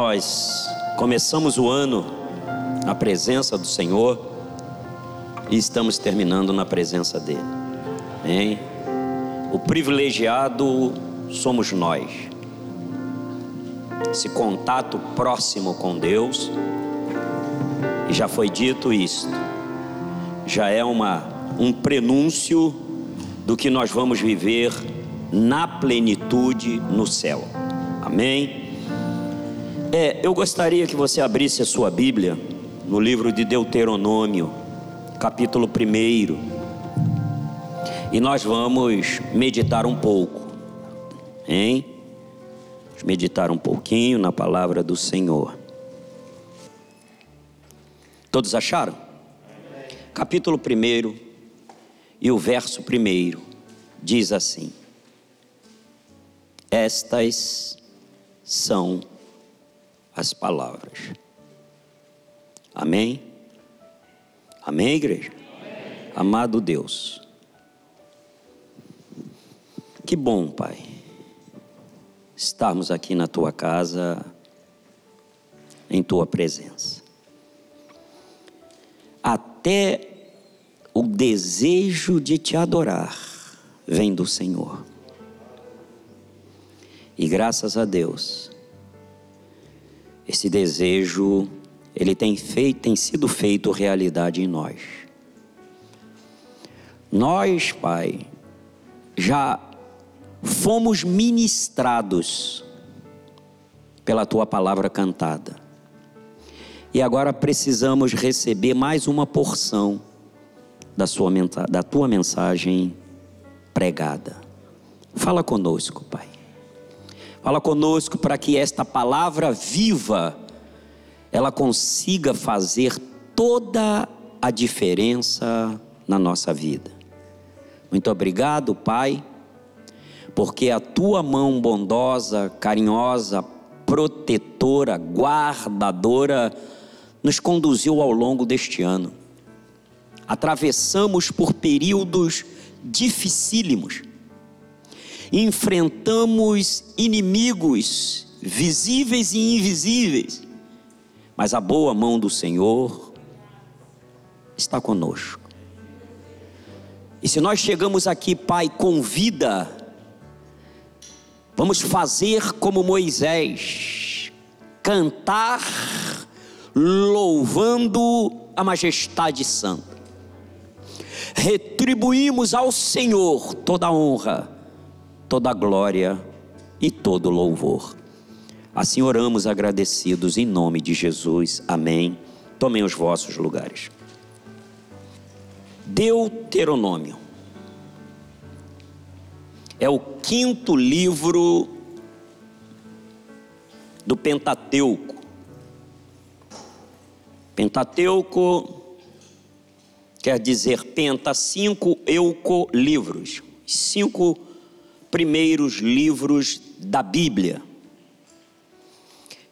Nós começamos o ano na presença do Senhor e estamos terminando na presença dele. Hein? O privilegiado somos nós. Esse contato próximo com Deus, e já foi dito isto, já é uma, um prenúncio do que nós vamos viver na plenitude no céu. Amém? É, eu gostaria que você abrisse a sua Bíblia no livro de Deuteronômio, capítulo 1. E nós vamos meditar um pouco, hein? Vamos meditar um pouquinho na palavra do Senhor. Todos acharam? Capítulo 1 e o verso 1 diz assim: Estas são as palavras. Amém? Amém, igreja? Amém. Amado Deus, que bom, Pai, estarmos aqui na tua casa, em tua presença. Até o desejo de te adorar vem do Senhor. E graças a Deus, esse desejo ele tem feito, tem sido feito realidade em nós. Nós, Pai, já fomos ministrados pela tua palavra cantada. E agora precisamos receber mais uma porção da, sua, da tua mensagem pregada. Fala conosco, Pai. Fala conosco para que esta palavra viva ela consiga fazer toda a diferença na nossa vida. Muito obrigado, Pai, porque a tua mão bondosa, carinhosa, protetora, guardadora nos conduziu ao longo deste ano. Atravessamos por períodos dificílimos enfrentamos inimigos visíveis e invisíveis, mas a boa mão do Senhor está conosco. E se nós chegamos aqui, Pai, com vida, vamos fazer como Moisés, cantar louvando a majestade santa. Retribuímos ao Senhor toda a honra toda glória e todo louvor. Assim oramos agradecidos em nome de Jesus. Amém. Tomem os vossos lugares. Deuteronômio é o quinto livro do Pentateuco. Pentateuco quer dizer penta, cinco euco livros, cinco primeiros livros da Bíblia.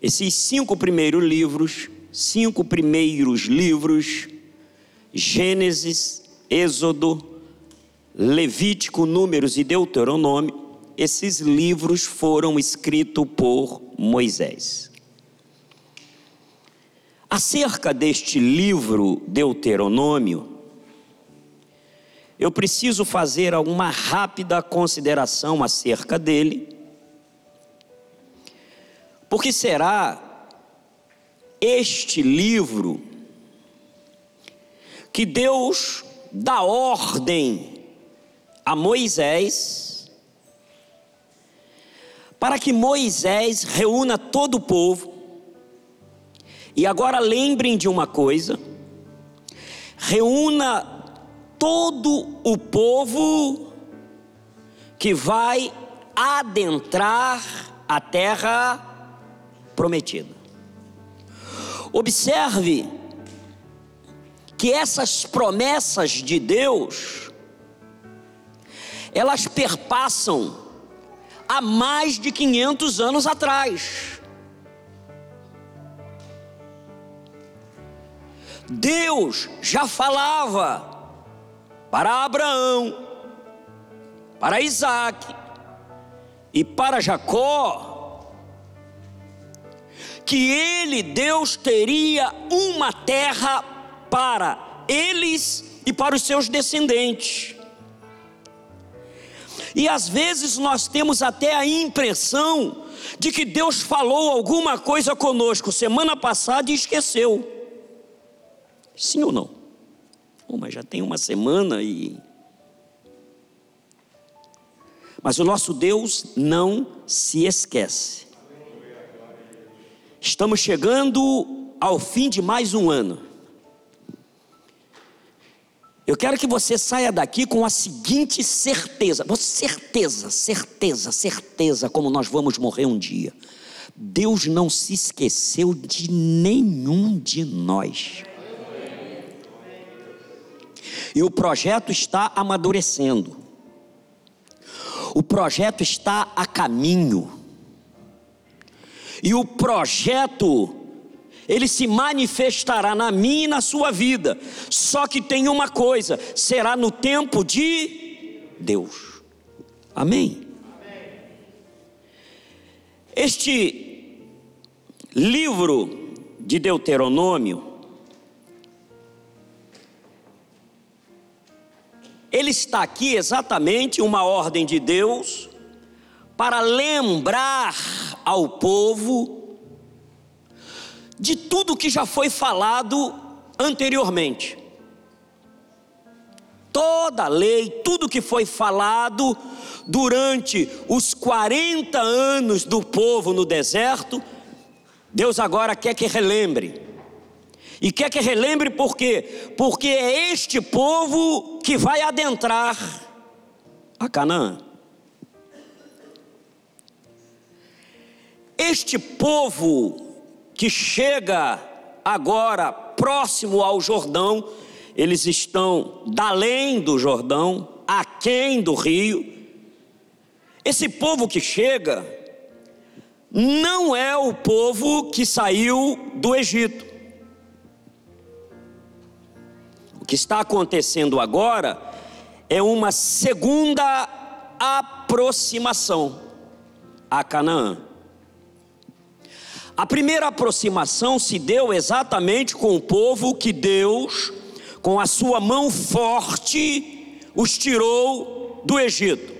Esses cinco primeiros livros, cinco primeiros livros, Gênesis, Êxodo, Levítico, Números e Deuteronômio, esses livros foram escritos por Moisés. Acerca deste livro Deuteronômio, eu preciso fazer alguma rápida consideração acerca dele, porque será este livro que Deus dá ordem a Moisés, para que Moisés reúna todo o povo, e agora lembrem de uma coisa, reúna todo o povo que vai adentrar a terra prometida. Observe que essas promessas de Deus, elas perpassam há mais de 500 anos atrás. Deus já falava para Abraão, para Isaac e para Jacó, que ele, Deus, teria uma terra para eles e para os seus descendentes. E às vezes nós temos até a impressão de que Deus falou alguma coisa conosco semana passada e esqueceu. Sim ou não? Oh, mas já tem uma semana e. Mas o nosso Deus não se esquece. Estamos chegando ao fim de mais um ano. Eu quero que você saia daqui com a seguinte certeza: certeza, certeza, certeza, como nós vamos morrer um dia. Deus não se esqueceu de nenhum de nós. E o projeto está amadurecendo. O projeto está a caminho. E o projeto ele se manifestará na minha e na sua vida. Só que tem uma coisa: será no tempo de Deus. Amém? Este livro de Deuteronômio, ele está aqui exatamente uma ordem de Deus para lembrar ao povo de tudo que já foi falado anteriormente. Toda a lei, tudo que foi falado durante os 40 anos do povo no deserto, Deus agora quer que relembre. E quer que relembre por quê? Porque é este povo que vai adentrar a Canaã. Este povo que chega agora próximo ao Jordão, eles estão além do Jordão, aquém do rio. Esse povo que chega não é o povo que saiu do Egito. Que está acontecendo agora é uma segunda aproximação a Canaã. A primeira aproximação se deu exatamente com o povo que Deus, com a sua mão forte, os tirou do Egito.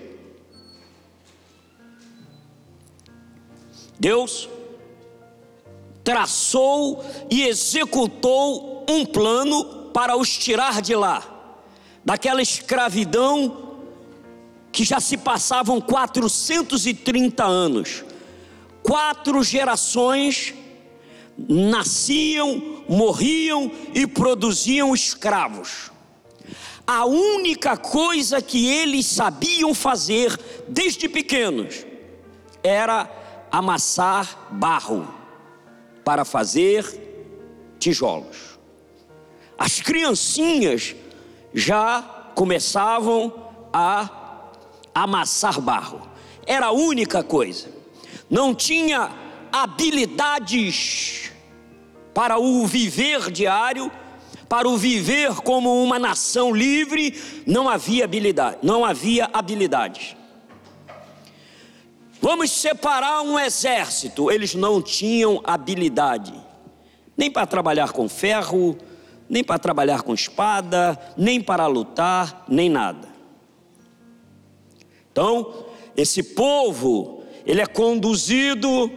Deus traçou e executou um plano para os tirar de lá, daquela escravidão que já se passavam 430 anos quatro gerações nasciam, morriam e produziam escravos. A única coisa que eles sabiam fazer desde pequenos era amassar barro para fazer tijolos. As criancinhas já começavam a amassar barro. Era a única coisa não tinha habilidades para o viver diário, para o viver como uma nação livre, não havia habilidade, não havia habilidades. Vamos separar um exército, eles não tinham habilidade, nem para trabalhar com ferro, nem para trabalhar com espada, nem para lutar, nem nada. Então, esse povo ele é conduzido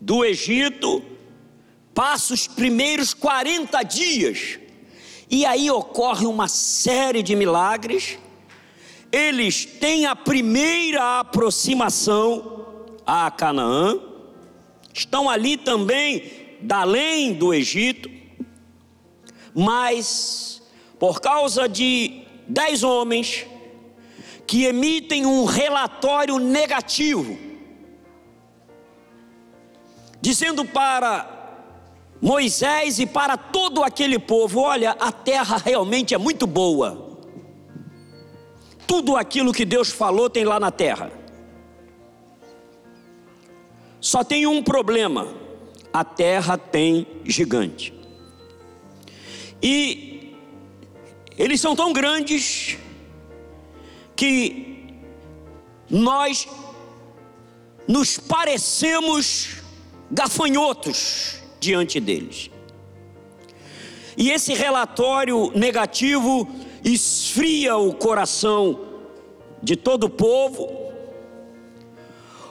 do Egito, passa os primeiros 40 dias, e aí ocorre uma série de milagres. Eles têm a primeira aproximação a Canaã, estão ali também da além do Egito, mas por causa de dez homens que emitem um relatório negativo, dizendo para Moisés e para todo aquele povo: olha, a terra realmente é muito boa. Tudo aquilo que Deus falou tem lá na terra. Só tem um problema: a terra tem gigante. E eles são tão grandes que nós nos parecemos gafanhotos diante deles. E esse relatório negativo esfria o coração de todo o povo.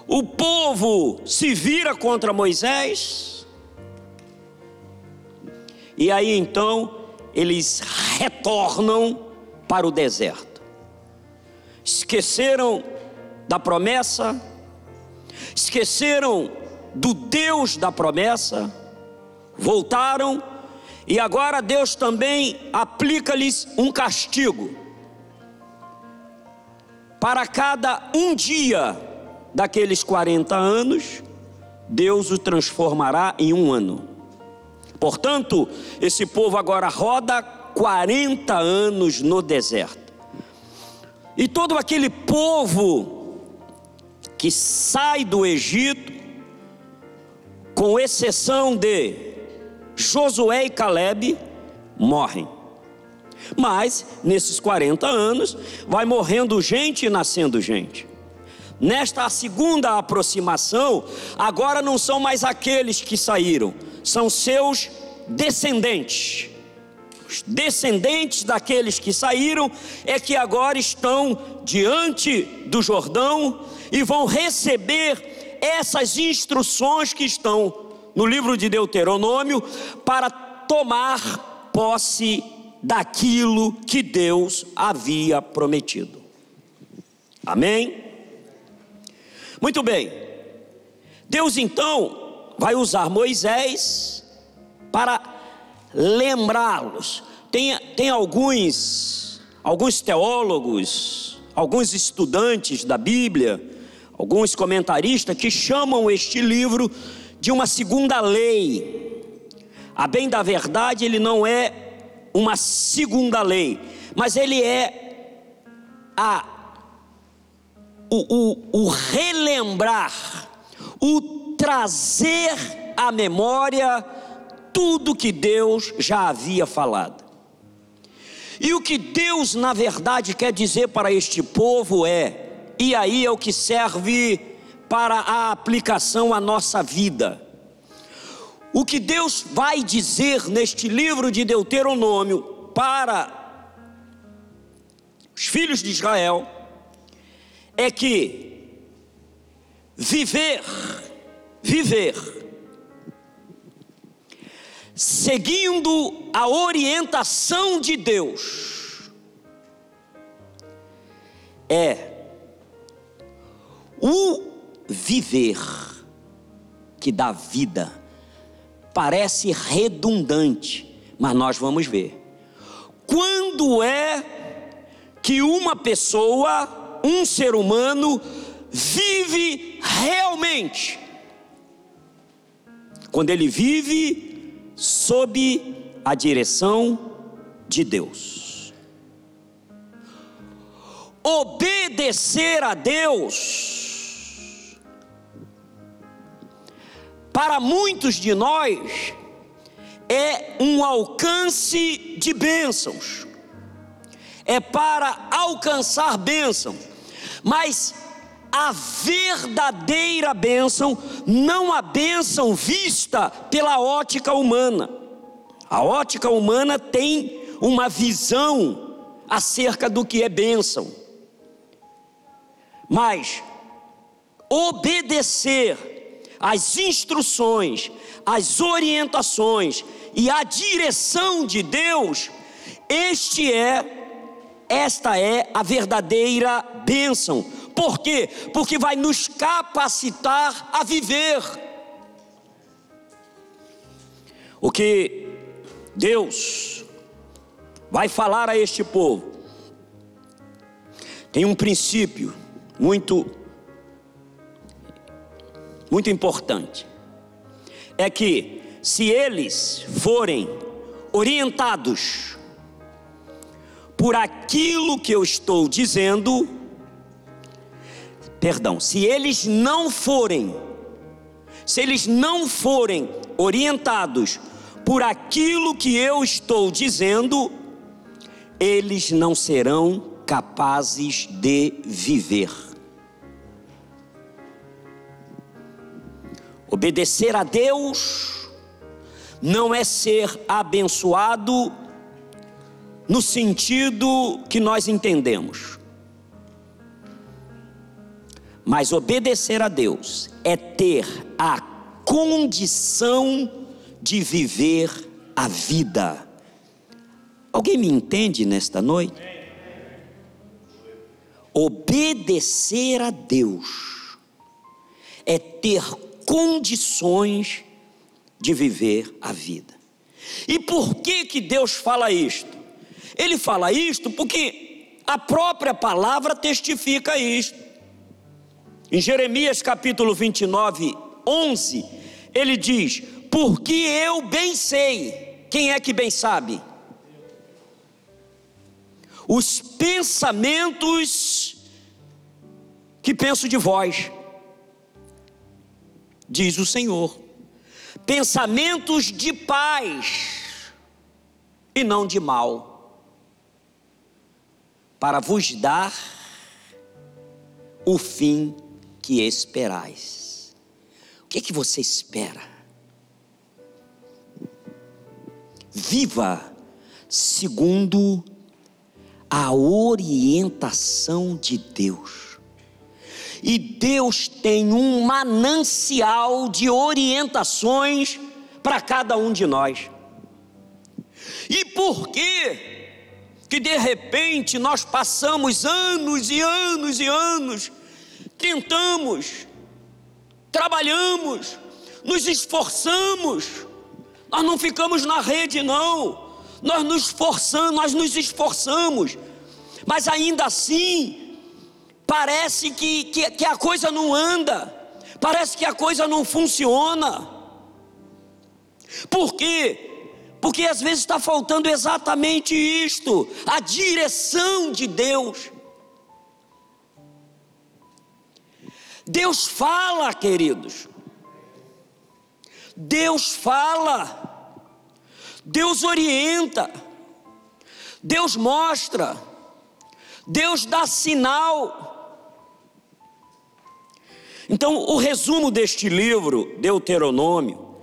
O povo se vira contra Moisés. E aí então eles retornam para o deserto. Esqueceram da promessa, esqueceram do Deus da promessa, voltaram e agora Deus também aplica-lhes um castigo. Para cada um dia daqueles 40 anos, Deus o transformará em um ano. Portanto, esse povo agora roda 40 anos no deserto. E todo aquele povo que sai do Egito, com exceção de Josué e Caleb, morrem. Mas, nesses 40 anos, vai morrendo gente e nascendo gente. Nesta segunda aproximação, agora não são mais aqueles que saíram, são seus descendentes. Os descendentes daqueles que saíram é que agora estão diante do Jordão e vão receber essas instruções que estão no livro de Deuteronômio para tomar posse daquilo que Deus havia prometido. Amém? Muito bem. Deus então vai usar Moisés para lembrá-los. Tem, tem alguns, alguns teólogos, alguns estudantes da Bíblia, alguns comentaristas que chamam este livro de uma segunda lei. A bem da verdade, ele não é uma segunda lei, mas ele é a, o, o, o relembrar, o trazer à memória tudo que Deus já havia falado. E o que Deus, na verdade, quer dizer para este povo é: e aí é o que serve para a aplicação à nossa vida. O que Deus vai dizer neste livro de Deuteronômio para os filhos de Israel é que viver, viver, seguindo a orientação de Deus, é o viver que dá vida parece redundante, mas nós vamos ver. Quando é que uma pessoa, um ser humano, vive realmente? Quando ele vive sob a direção de Deus. Obedecer a Deus para muitos de nós, é um alcance de bênçãos, é para alcançar bênção, mas a verdadeira bênção, não a bênção vista pela ótica humana. A ótica humana tem uma visão acerca do que é bênção, mas obedecer as instruções, as orientações e a direção de Deus, este é esta é a verdadeira bênção. Por quê? Porque vai nos capacitar a viver. O que Deus vai falar a este povo tem um princípio muito muito importante, é que se eles forem orientados por aquilo que eu estou dizendo, perdão, se eles não forem, se eles não forem orientados por aquilo que eu estou dizendo, eles não serão capazes de viver. Obedecer a Deus não é ser abençoado no sentido que nós entendemos. Mas obedecer a Deus é ter a condição de viver a vida. Alguém me entende nesta noite? Obedecer a Deus é ter condições de viver a vida. E por que que Deus fala isto? Ele fala isto porque a própria palavra testifica isto. Em Jeremias capítulo 29, 11, ele diz: Porque eu bem sei, quem é que bem sabe? Os pensamentos que penso de vós, diz o Senhor, pensamentos de paz e não de mal, para vos dar o fim que esperais. O que é que você espera? Viva segundo a orientação de Deus. E Deus tem um manancial de orientações para cada um de nós. E por que que de repente nós passamos anos e anos e anos tentamos, trabalhamos, nos esforçamos, nós não ficamos na rede, não, nós nos esforçamos, nós nos esforçamos, mas ainda assim, parece que, que, que a coisa não anda, parece que a coisa não funciona. Por quê? Porque às vezes está faltando exatamente isto, a direção de Deus. Deus fala, queridos. Deus fala. Deus orienta. Deus mostra. Deus dá sinal. Então, o resumo deste livro, Deuteronômio,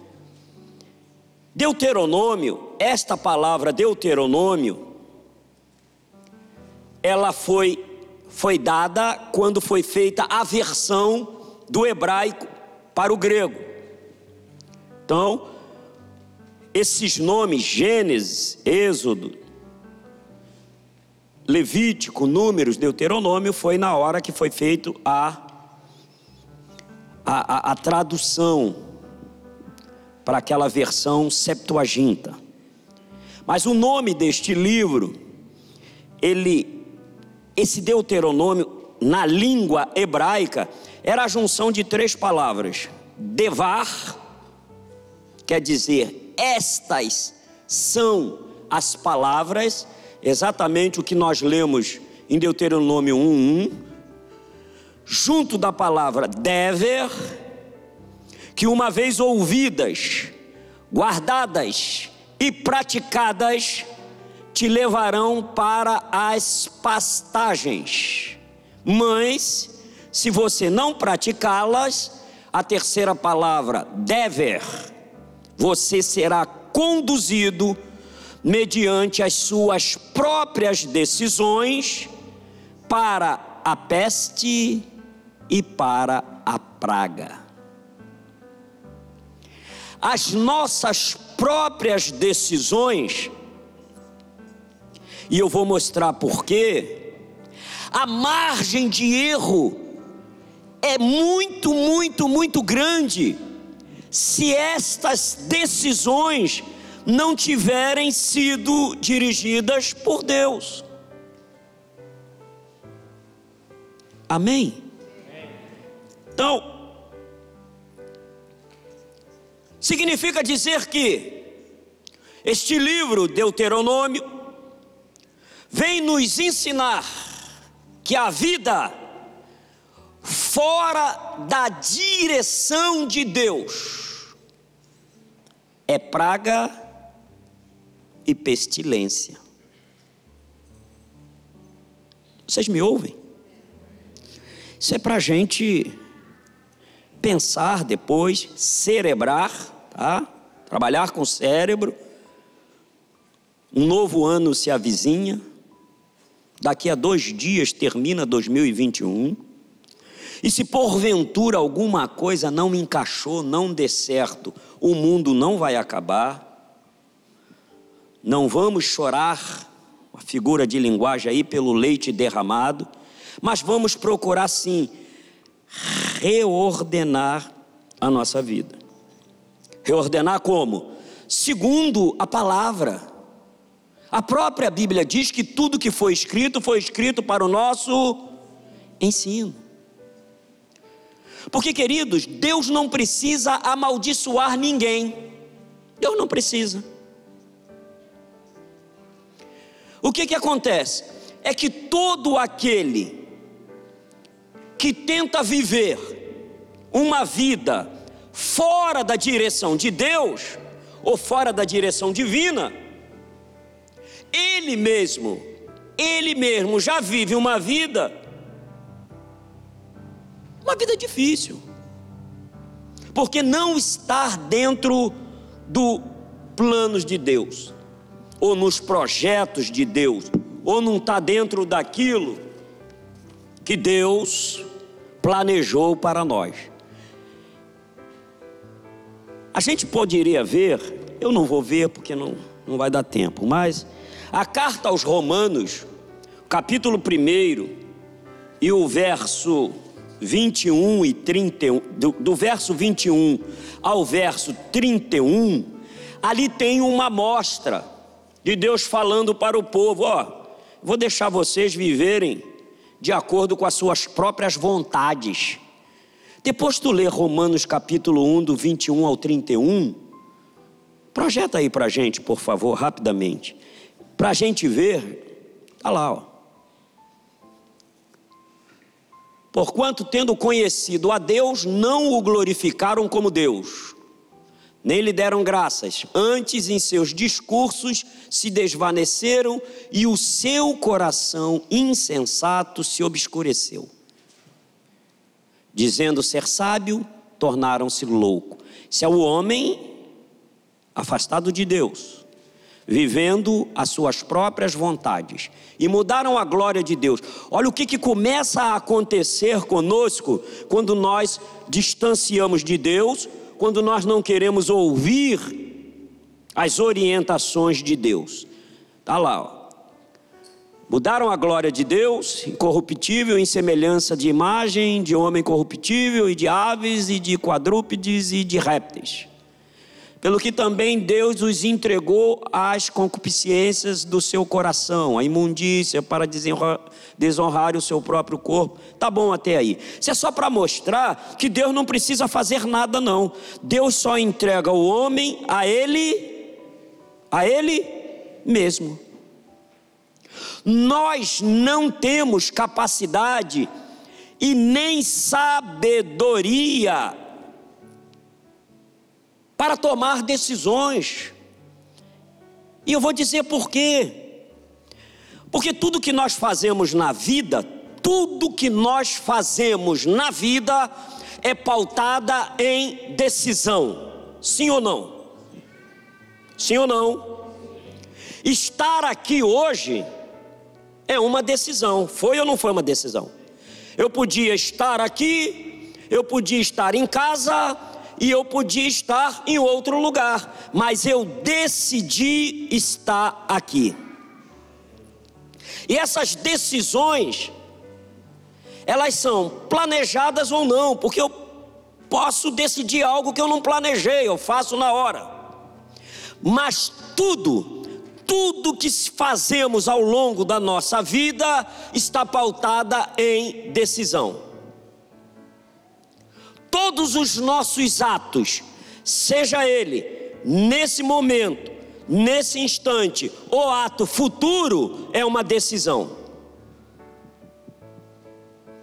Deuteronômio, esta palavra Deuteronômio, ela foi foi dada quando foi feita a versão do hebraico para o grego. Então, esses nomes, Gênesis, Êxodo, Levítico, Números, Deuteronômio, foi na hora que foi feito a, a, a, a tradução para aquela versão Septuaginta. Mas o nome deste livro, ele esse Deuteronômio, na língua hebraica, era a junção de três palavras: devar, quer dizer, estas são as palavras, exatamente o que nós lemos em Deuteronômio 1:1, junto da palavra dever, que uma vez ouvidas, guardadas e praticadas, te levarão para as pastagens. Mas, se você não praticá-las, a terceira palavra, dever, você será conduzido mediante as suas próprias decisões para a peste e para a praga. As nossas próprias decisões e eu vou mostrar por quê. A margem de erro é muito, muito, muito grande se estas decisões não tiverem sido dirigidas por Deus. Amém? Então, significa dizer que este livro, Deuteronômio, vem nos ensinar que a vida fora da direção de Deus é praga e pestilência. Vocês me ouvem? Isso é para a gente pensar depois, cerebrar, tá? Trabalhar com o cérebro. Um novo ano se avizinha. Daqui a dois dias termina 2021. E se porventura alguma coisa não encaixou, não dê certo, o mundo não vai acabar. Não vamos chorar, uma figura de linguagem aí, pelo leite derramado, mas vamos procurar sim reordenar a nossa vida. Reordenar como? Segundo a palavra. A própria Bíblia diz que tudo que foi escrito foi escrito para o nosso ensino. Porque, queridos, Deus não precisa amaldiçoar ninguém. Deus não precisa. O que que acontece? É que todo aquele que tenta viver uma vida fora da direção de Deus ou fora da direção divina, ele mesmo, ele mesmo já vive uma vida uma vida difícil. Porque não estar dentro do planos de Deus, ou nos projetos de Deus, ou não está dentro daquilo que Deus planejou para nós. A gente poderia ver, eu não vou ver porque não, não vai dar tempo, mas a carta aos Romanos, capítulo 1 e o verso 21 e 31, do, do verso 21 ao verso 31, ali tem uma amostra de Deus falando para o povo: ó, vou deixar vocês viverem de acordo com as suas próprias vontades. Depois tu lê Romanos capítulo 1, do 21 ao 31, projeta aí para gente, por favor, rapidamente, para a gente ver, está lá, ó. Porquanto, tendo conhecido a Deus, não o glorificaram como Deus, nem lhe deram graças, antes em seus discursos se desvaneceram e o seu coração insensato se obscureceu. Dizendo ser sábio, tornaram-se louco. Se é o homem afastado de Deus, vivendo as suas próprias vontades e mudaram a glória de Deus. Olha o que, que começa a acontecer conosco quando nós distanciamos de Deus, quando nós não queremos ouvir as orientações de Deus. Está lá, ó. Mudaram a glória de Deus, incorruptível, em semelhança de imagem de homem corruptível, e de aves, e de quadrúpedes, e de répteis pelo que também Deus os entregou às concupiscências do seu coração, a imundícia para desonrar, desonrar o seu próprio corpo. Tá bom até aí. Isso é só para mostrar que Deus não precisa fazer nada não. Deus só entrega o homem a ele a ele mesmo. Nós não temos capacidade e nem sabedoria para tomar decisões. E eu vou dizer por quê. Porque tudo que nós fazemos na vida, tudo que nós fazemos na vida é pautada em decisão. Sim ou não? Sim ou não? Estar aqui hoje é uma decisão. Foi ou não foi uma decisão? Eu podia estar aqui, eu podia estar em casa, e eu podia estar em outro lugar, mas eu decidi estar aqui. E essas decisões, elas são planejadas ou não, porque eu posso decidir algo que eu não planejei, eu faço na hora. Mas tudo, tudo que fazemos ao longo da nossa vida está pautada em decisão todos os nossos atos, seja ele nesse momento, nesse instante, ou ato futuro, é uma decisão.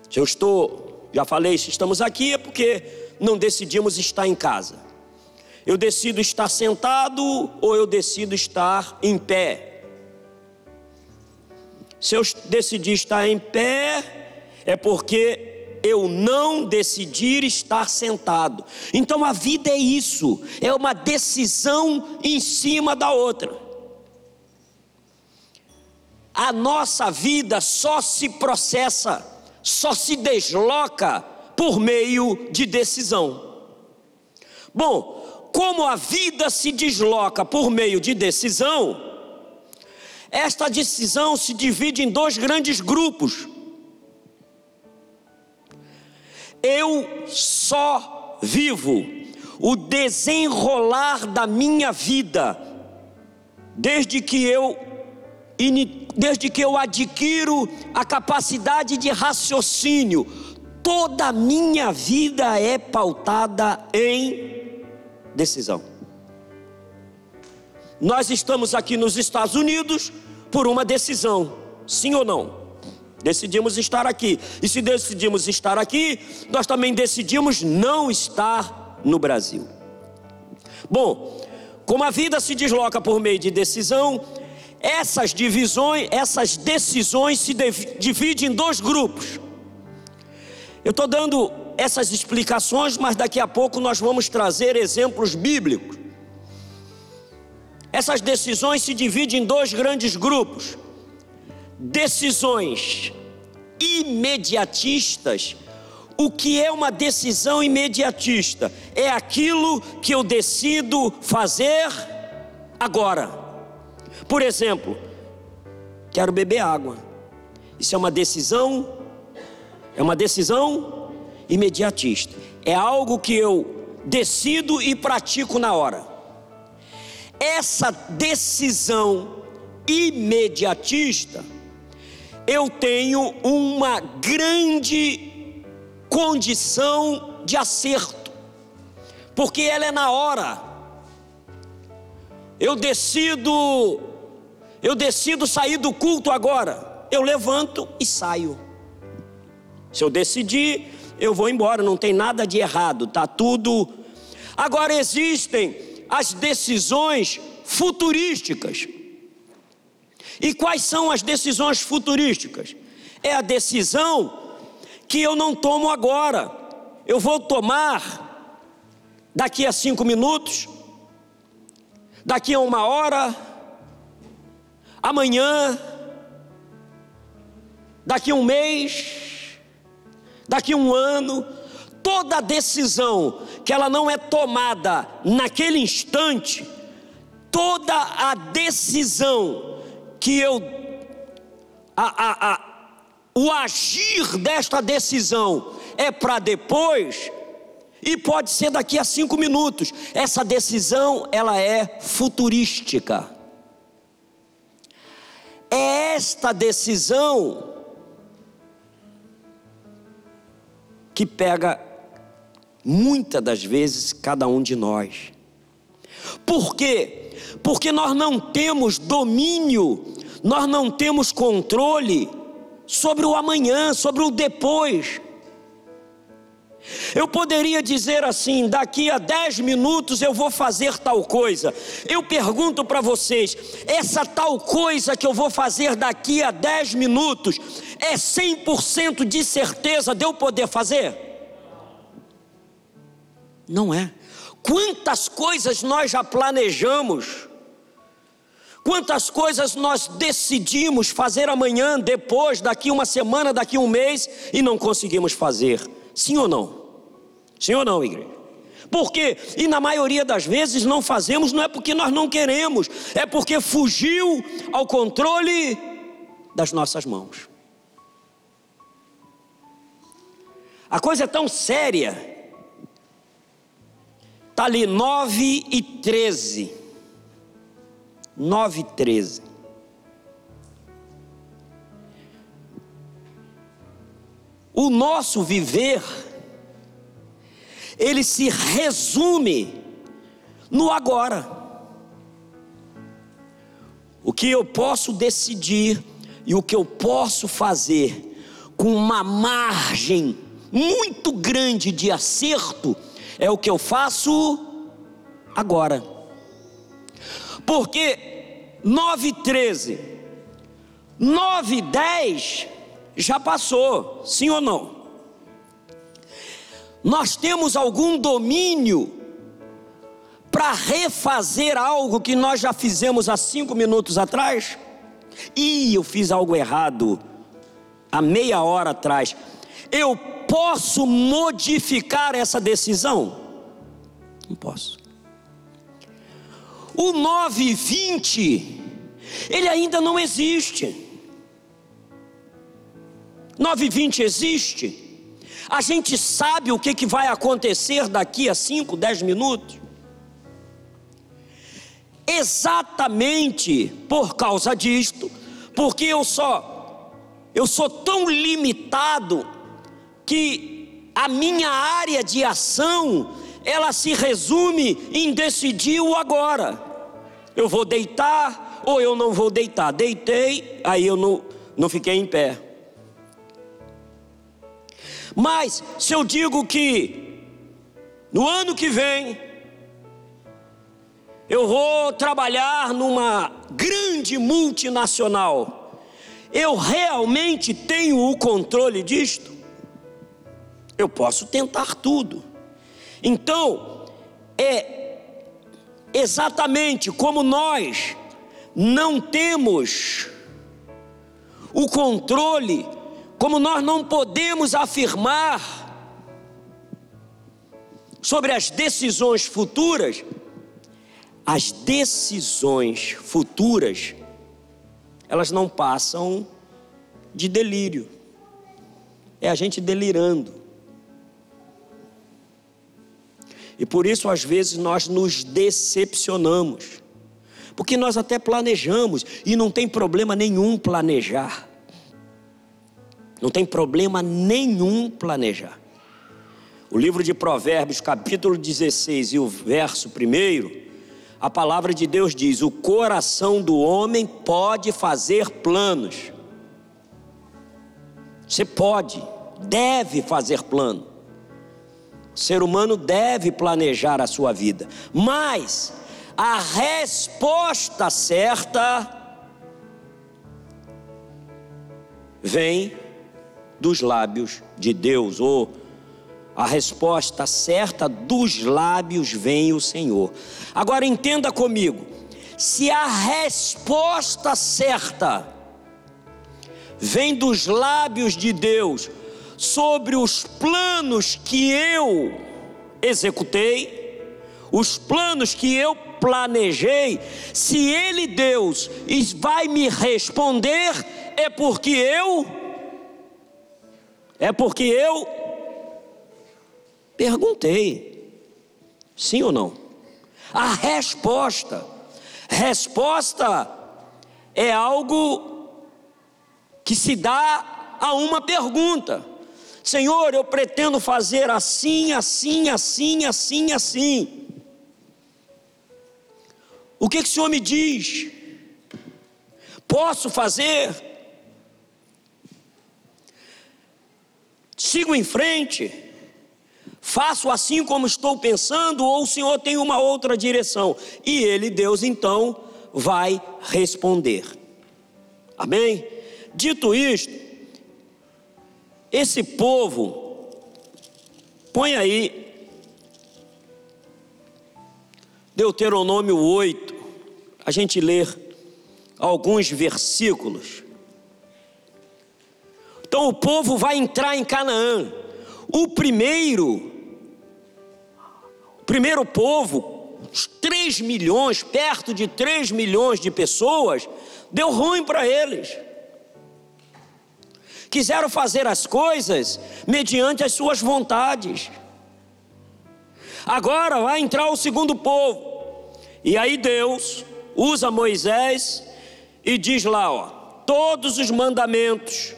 Se eu estou, já falei, se estamos aqui é porque não decidimos estar em casa. Eu decido estar sentado ou eu decido estar em pé. Se eu decidir estar em pé, é porque eu não decidir estar sentado. Então a vida é isso, é uma decisão em cima da outra. A nossa vida só se processa, só se desloca por meio de decisão. Bom, como a vida se desloca por meio de decisão, esta decisão se divide em dois grandes grupos. Eu só vivo o desenrolar da minha vida desde que eu desde que eu adquiro a capacidade de raciocínio, toda a minha vida é pautada em decisão. Nós estamos aqui nos Estados Unidos por uma decisão, sim ou não? Decidimos estar aqui. E se decidimos estar aqui, nós também decidimos não estar no Brasil. Bom, como a vida se desloca por meio de decisão, essas divisões, essas decisões se dividem em dois grupos. Eu estou dando essas explicações, mas daqui a pouco nós vamos trazer exemplos bíblicos. Essas decisões se dividem em dois grandes grupos: decisões imediatistas. O que é uma decisão imediatista? É aquilo que eu decido fazer agora. Por exemplo, quero beber água. Isso é uma decisão é uma decisão imediatista. É algo que eu decido e pratico na hora. Essa decisão imediatista, eu tenho uma grande condição de acerto, porque ela é na hora. Eu decido, eu decido sair do culto agora. Eu levanto e saio. Se eu decidir, eu vou embora, não tem nada de errado, tá tudo. Agora existem as decisões futurísticas. E quais são as decisões futurísticas? É a decisão que eu não tomo agora, eu vou tomar daqui a cinco minutos, daqui a uma hora, amanhã, daqui a um mês, daqui a um ano, toda decisão que ela não é tomada naquele instante, toda a decisão que eu, a, a, a, o agir desta decisão é para depois, e pode ser daqui a cinco minutos. Essa decisão ela é futurística. É esta decisão que pega muitas das vezes cada um de nós. Por quê? Porque nós não temos domínio, nós não temos controle sobre o amanhã, sobre o depois. Eu poderia dizer assim: daqui a 10 minutos eu vou fazer tal coisa. Eu pergunto para vocês: essa tal coisa que eu vou fazer daqui a 10 minutos é 100% de certeza de eu poder fazer? Não é. Quantas coisas nós já planejamos? Quantas coisas nós decidimos fazer amanhã, depois, daqui uma semana, daqui um mês e não conseguimos fazer? Sim ou não? Sim ou não, igreja? Por quê? E na maioria das vezes não fazemos, não é porque nós não queremos, é porque fugiu ao controle das nossas mãos. A coisa é tão séria. Está ali 9 e 13. 9 e 13. O nosso viver ele se resume no agora. O que eu posso decidir e o que eu posso fazer com uma margem muito grande de acerto é o que eu faço agora. Porque 9 e 13, 9 e 10 já passou, sim ou não? nós temos algum domínio para refazer algo que nós já fizemos há cinco minutos atrás? Ih, eu fiz algo errado há meia hora atrás. Eu posso modificar essa decisão? Não posso. O 920, ele ainda não existe. 920 existe. A gente sabe o que, que vai acontecer daqui a 5, 10 minutos. Exatamente por causa disto, porque eu só eu sou tão limitado que a minha área de ação ela se resume em decidir o agora. Eu vou deitar ou eu não vou deitar. Deitei, aí eu não, não fiquei em pé. Mas se eu digo que no ano que vem eu vou trabalhar numa grande multinacional, eu realmente tenho o controle disto? Eu posso tentar tudo. Então, é exatamente como nós não temos o controle, como nós não podemos afirmar sobre as decisões futuras, as decisões futuras, elas não passam de delírio, é a gente delirando. E por isso, às vezes, nós nos decepcionamos. Porque nós até planejamos, e não tem problema nenhum planejar. Não tem problema nenhum planejar. O livro de Provérbios, capítulo 16 e o verso 1, a palavra de Deus diz: O coração do homem pode fazer planos. Você pode, deve fazer plano. O ser humano deve planejar a sua vida, mas a resposta certa vem dos lábios de Deus, ou a resposta certa dos lábios vem o Senhor. Agora entenda comigo: se a resposta certa vem dos lábios de Deus, sobre os planos que eu executei, os planos que eu planejei, se Ele, Deus, vai me responder, é porque eu, é porque eu perguntei, sim ou não? A resposta, resposta é algo que se dá a uma pergunta. Senhor, eu pretendo fazer assim, assim, assim, assim, assim. O que, que o Senhor me diz? Posso fazer? Sigo em frente? Faço assim como estou pensando, ou o Senhor tem uma outra direção? E Ele, Deus, então, vai responder. Amém? Dito isto, esse povo, põe aí, Deuteronômio 8, a gente lê alguns versículos. Então o povo vai entrar em Canaã. O primeiro, o primeiro povo, os 3 milhões, perto de 3 milhões de pessoas, deu ruim para eles quiseram fazer as coisas mediante as suas vontades. Agora vai entrar o segundo povo. E aí Deus usa Moisés e diz lá, ó, todos os mandamentos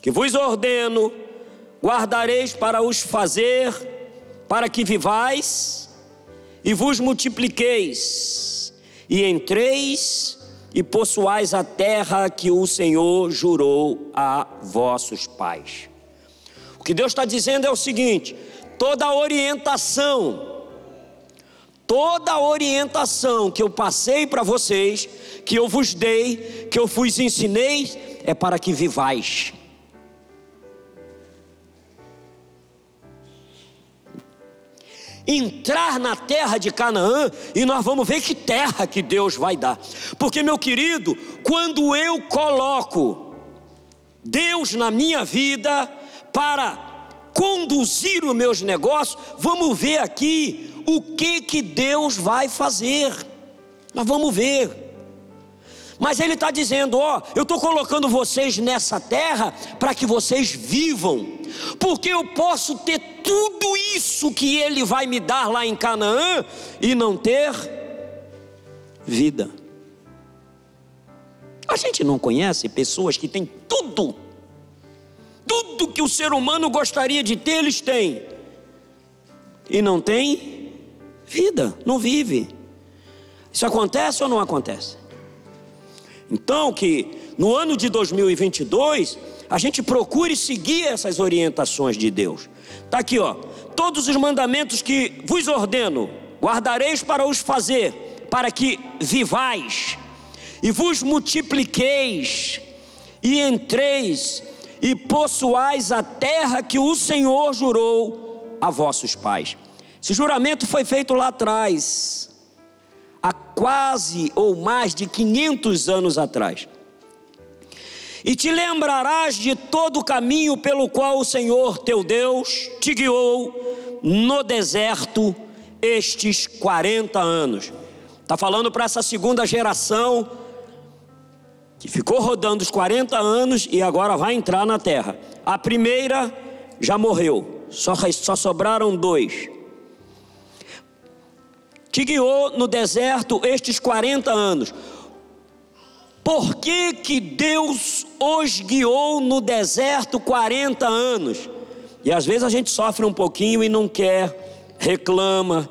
que vos ordeno, guardareis para os fazer, para que vivais e vos multipliqueis e entreis e possuais a terra que o Senhor jurou a vossos pais. O que Deus está dizendo é o seguinte: toda orientação, toda orientação que eu passei para vocês, que eu vos dei, que eu vos ensinei, é para que vivais. Entrar na terra de Canaã e nós vamos ver que terra que Deus vai dar. Porque, meu querido, quando eu coloco Deus na minha vida para conduzir os meus negócios, vamos ver aqui o que que Deus vai fazer. Nós vamos ver. Mas ele está dizendo: Ó, eu estou colocando vocês nessa terra para que vocês vivam, porque eu posso ter tudo isso que ele vai me dar lá em Canaã e não ter vida. A gente não conhece pessoas que têm tudo, tudo que o ser humano gostaria de ter, eles têm, e não tem vida, não vive. Isso acontece ou não acontece? Então, que no ano de 2022, a gente procure seguir essas orientações de Deus. Está aqui, ó. Todos os mandamentos que vos ordeno, guardareis para os fazer, para que vivais e vos multipliqueis e entreis e possuais a terra que o Senhor jurou a vossos pais. Esse juramento foi feito lá atrás, há quase ou mais de 500 anos atrás. E te lembrarás de todo o caminho pelo qual o Senhor teu Deus te guiou no deserto estes 40 anos. Está falando para essa segunda geração que ficou rodando os 40 anos e agora vai entrar na terra. A primeira já morreu, só, só sobraram dois te guiou no deserto estes 40 anos. Por que, que Deus os guiou no deserto 40 anos? E às vezes a gente sofre um pouquinho e não quer, reclama,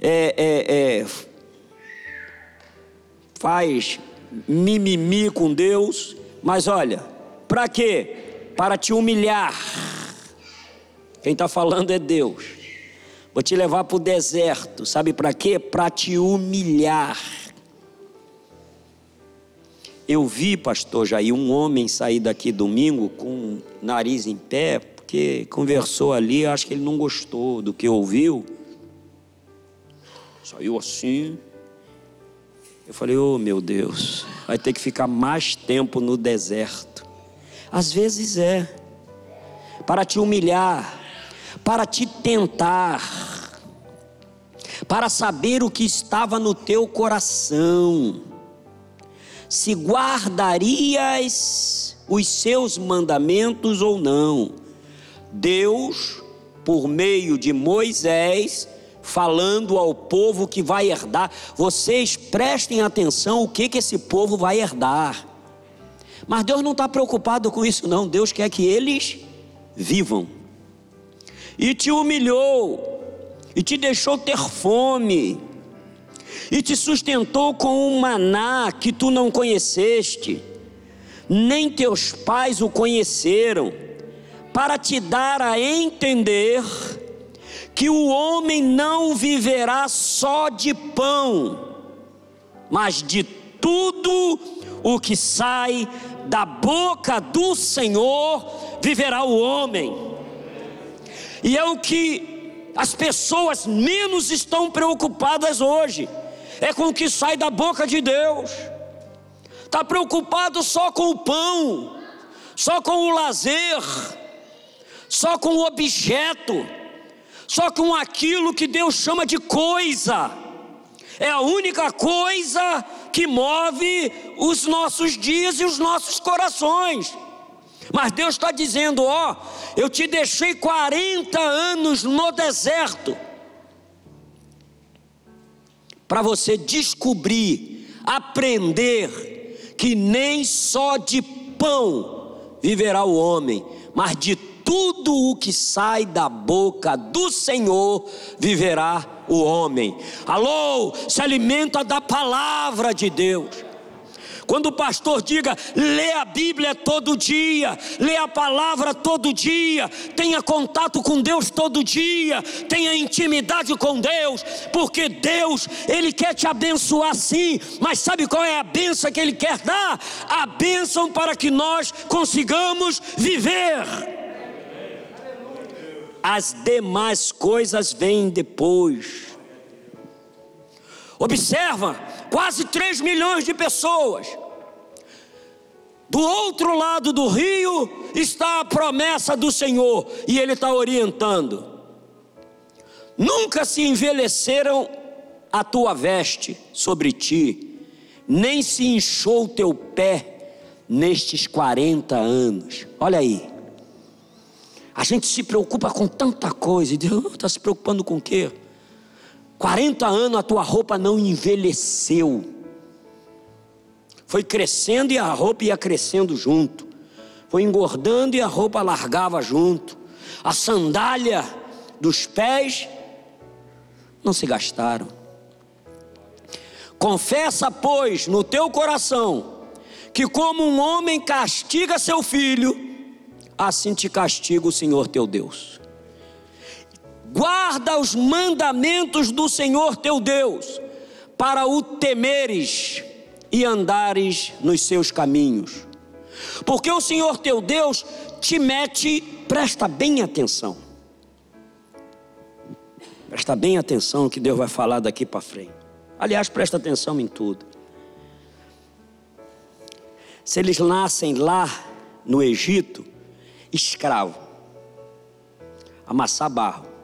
é, é, é, faz mimimi com Deus, mas olha, para quê? Para te humilhar. Quem está falando é Deus. Vou te levar para o deserto, sabe para quê? Para te humilhar. Eu vi, pastor Jair, um homem sair daqui domingo com o nariz em pé, porque conversou ali, acho que ele não gostou do que ouviu. Saiu assim. Eu falei, oh meu Deus, vai ter que ficar mais tempo no deserto. Às vezes é, para te humilhar, para te tentar, para saber o que estava no teu coração, se guardarias os seus mandamentos ou não. Deus, por meio de Moisés, falando ao povo que vai herdar, vocês prestem atenção o que, que esse povo vai herdar. Mas Deus não está preocupado com isso, não. Deus quer que eles vivam e te humilhou, e te deixou ter fome, e te sustentou com um maná que tu não conheceste, nem teus pais o conheceram, para te dar a entender que o homem não viverá só de pão, mas de tudo o que sai da boca do Senhor viverá o homem. E é o que as pessoas menos estão preocupadas hoje, é com o que sai da boca de Deus. Está preocupado só com o pão, só com o lazer, só com o objeto, só com aquilo que Deus chama de coisa. É a única coisa que move os nossos dias e os nossos corações. Mas Deus está dizendo: Ó, eu te deixei 40 anos no deserto, para você descobrir, aprender, que nem só de pão viverá o homem, mas de tudo o que sai da boca do Senhor viverá o homem. Alô, se alimenta da palavra de Deus. Quando o pastor diga, lê a Bíblia todo dia, lê a palavra todo dia, tenha contato com Deus todo dia, tenha intimidade com Deus, porque Deus, Ele quer te abençoar sim, mas sabe qual é a benção que Ele quer dar? A bênção para que nós consigamos viver. as demais coisas vêm depois. Observa, quase 3 milhões de pessoas. Do outro lado do rio está a promessa do Senhor, e Ele está orientando. Nunca se envelheceram a tua veste sobre ti, nem se inchou o teu pé nestes 40 anos. Olha aí. A gente se preocupa com tanta coisa, e Deus está se preocupando com o quê? 40 anos a tua roupa não envelheceu. Foi crescendo e a roupa ia crescendo junto. Foi engordando e a roupa largava junto. A sandália dos pés não se gastaram. Confessa, pois, no teu coração, que como um homem castiga seu filho, assim te castiga o Senhor teu Deus. Guarda os mandamentos do Senhor teu Deus, para o temeres e andares nos seus caminhos. Porque o Senhor teu Deus te mete, presta bem atenção. Presta bem atenção no que Deus vai falar daqui para frente. Aliás, presta atenção em tudo. Se eles nascem lá no Egito, escravo, amassar barro,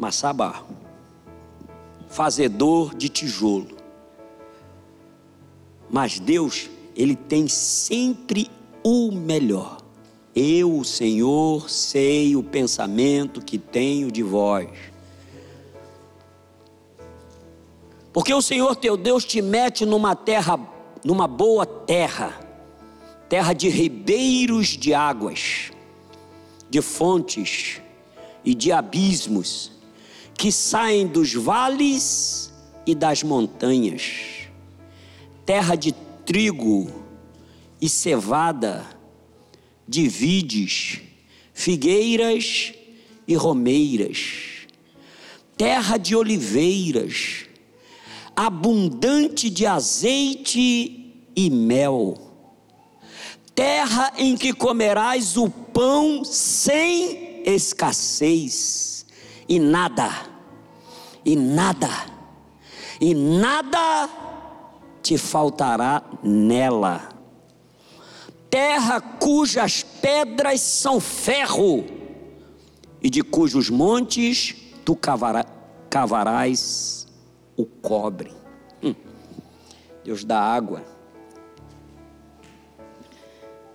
amassar barro, fazedor de tijolo. Mas Deus, Ele tem sempre o melhor. Eu, o Senhor, sei o pensamento que tenho de vós. Porque o Senhor teu Deus te mete numa terra, numa boa terra, terra de ribeiros de águas, de fontes e de abismos, que saem dos vales e das montanhas, terra de trigo e cevada, de vides, figueiras e romeiras, terra de oliveiras, abundante de azeite e mel, terra em que comerás o pão sem escassez, e nada, e nada, e nada te faltará nela terra cujas pedras são ferro, e de cujos montes tu cavará, cavarás o cobre. Hum. Deus dá água,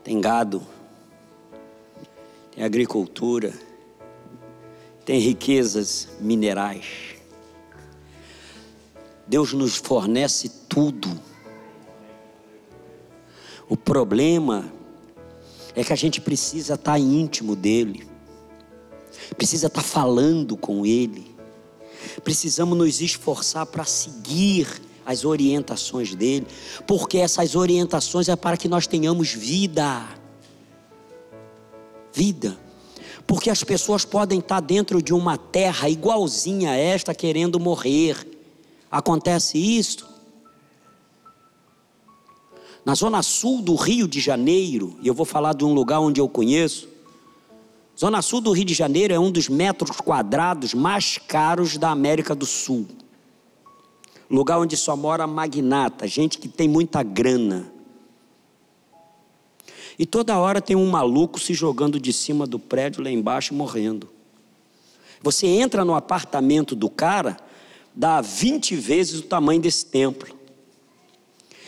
tem gado, tem agricultura, tem riquezas minerais. Deus nos fornece tudo o problema é que a gente precisa estar íntimo dele, precisa estar falando com ele, precisamos nos esforçar para seguir as orientações dele, porque essas orientações é para que nós tenhamos vida. Vida. Porque as pessoas podem estar dentro de uma terra igualzinha a esta querendo morrer. Acontece isso? na zona sul do Rio de Janeiro, e eu vou falar de um lugar onde eu conheço. Zona sul do Rio de Janeiro é um dos metros quadrados mais caros da América do Sul. Lugar onde só mora magnata, gente que tem muita grana. E toda hora tem um maluco se jogando de cima do prédio lá embaixo morrendo. Você entra no apartamento do cara, dá 20 vezes o tamanho desse templo.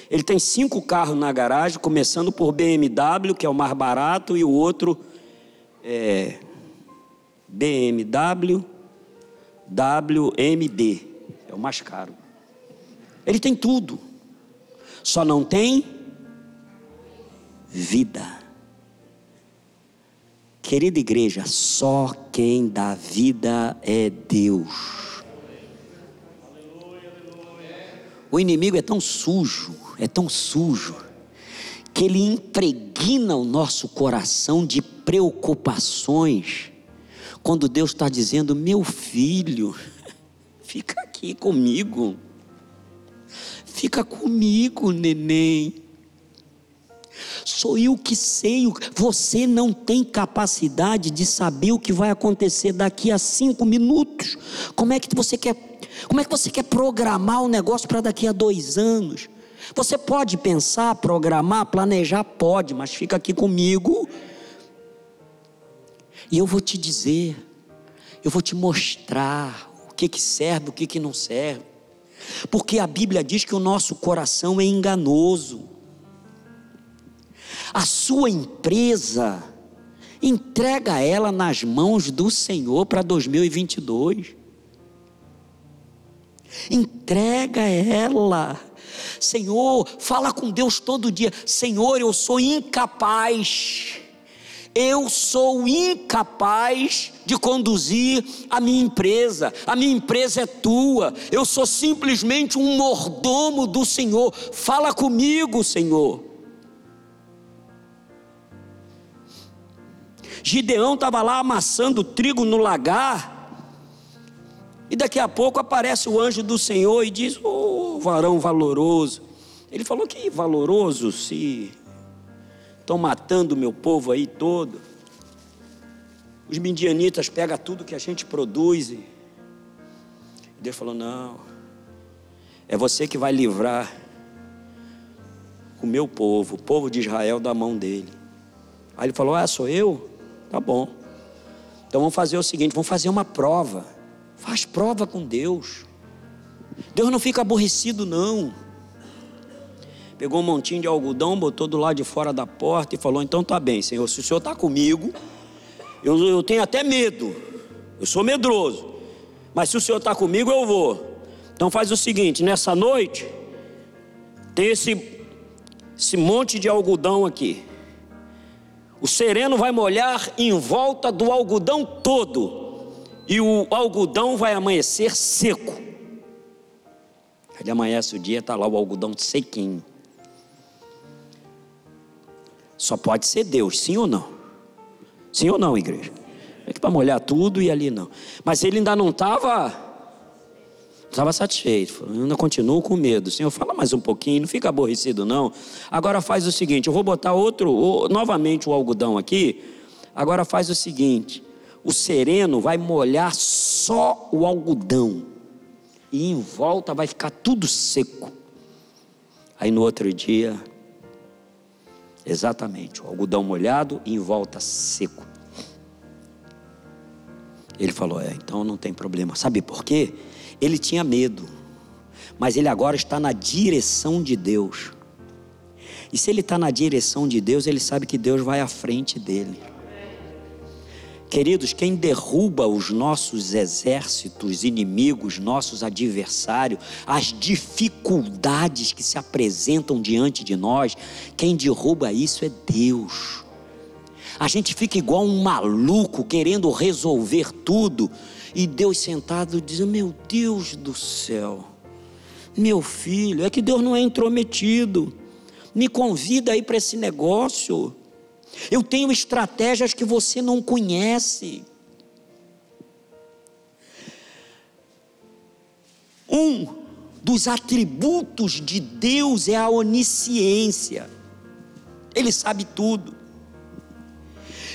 Ele tem cinco carros na garagem, começando por BMW, que é o mais barato, e o outro é BMW WMD, é o mais caro. Ele tem tudo, só não tem vida. Querida igreja, só quem dá vida é Deus. O inimigo é tão sujo, é tão sujo, que ele impregna o nosso coração de preocupações, quando Deus está dizendo: meu filho, fica aqui comigo, fica comigo, neném. Sou eu que sei. Você não tem capacidade de saber o que vai acontecer daqui a cinco minutos. Como é que você quer? Como é que você quer programar o negócio para daqui a dois anos? Você pode pensar, programar, planejar, pode, mas fica aqui comigo. E eu vou te dizer, eu vou te mostrar o que, que serve, o que, que não serve. Porque a Bíblia diz que o nosso coração é enganoso. A sua empresa, entrega ela nas mãos do Senhor para 2022. Entrega ela. Senhor, fala com Deus todo dia. Senhor, eu sou incapaz. Eu sou incapaz de conduzir a minha empresa. A minha empresa é tua. Eu sou simplesmente um mordomo do Senhor. Fala comigo, Senhor. Gideão estava lá amassando trigo no lagar. E daqui a pouco aparece o anjo do Senhor e diz: Ô oh, varão valoroso. Ele falou: Que valoroso se estão matando o meu povo aí todo. Os midianitas pegam tudo que a gente produz. E Deus falou: Não, é você que vai livrar o meu povo, o povo de Israel, da mão dele. Aí ele falou: Ah, sou eu? Tá bom. Então vamos fazer o seguinte: vamos fazer uma prova. Faz prova com Deus. Deus não fica aborrecido, não. Pegou um montinho de algodão, botou do lado de fora da porta e falou: Então tá bem, Senhor, se o Senhor está comigo, eu, eu tenho até medo, eu sou medroso, mas se o Senhor está comigo, eu vou. Então faz o seguinte: nessa noite, tem esse, esse monte de algodão aqui. O sereno vai molhar em volta do algodão todo e o algodão vai amanhecer seco. Ele amanhece o dia, está lá o algodão sequinho. Só pode ser Deus, sim ou não? Sim ou não, igreja? É que para molhar tudo e ali não. Mas ele ainda não estava estava satisfeito, ainda continuo com medo. Senhor, fala mais um pouquinho, não fica aborrecido não. Agora faz o seguinte, eu vou botar outro, novamente o algodão aqui. Agora faz o seguinte, o sereno vai molhar só o algodão e em volta vai ficar tudo seco. Aí no outro dia, exatamente, o algodão molhado e em volta seco. Ele falou: É, então não tem problema. Sabe por quê? Ele tinha medo, mas ele agora está na direção de Deus. E se ele está na direção de Deus, ele sabe que Deus vai à frente dele. Queridos, quem derruba os nossos exércitos inimigos, nossos adversários, as dificuldades que se apresentam diante de nós, quem derruba isso é Deus. A gente fica igual um maluco querendo resolver tudo, e Deus sentado diz: Meu Deus do céu, meu filho, é que Deus não é intrometido, me convida aí para esse negócio. Eu tenho estratégias que você não conhece. Um dos atributos de Deus é a onisciência. Ele sabe tudo.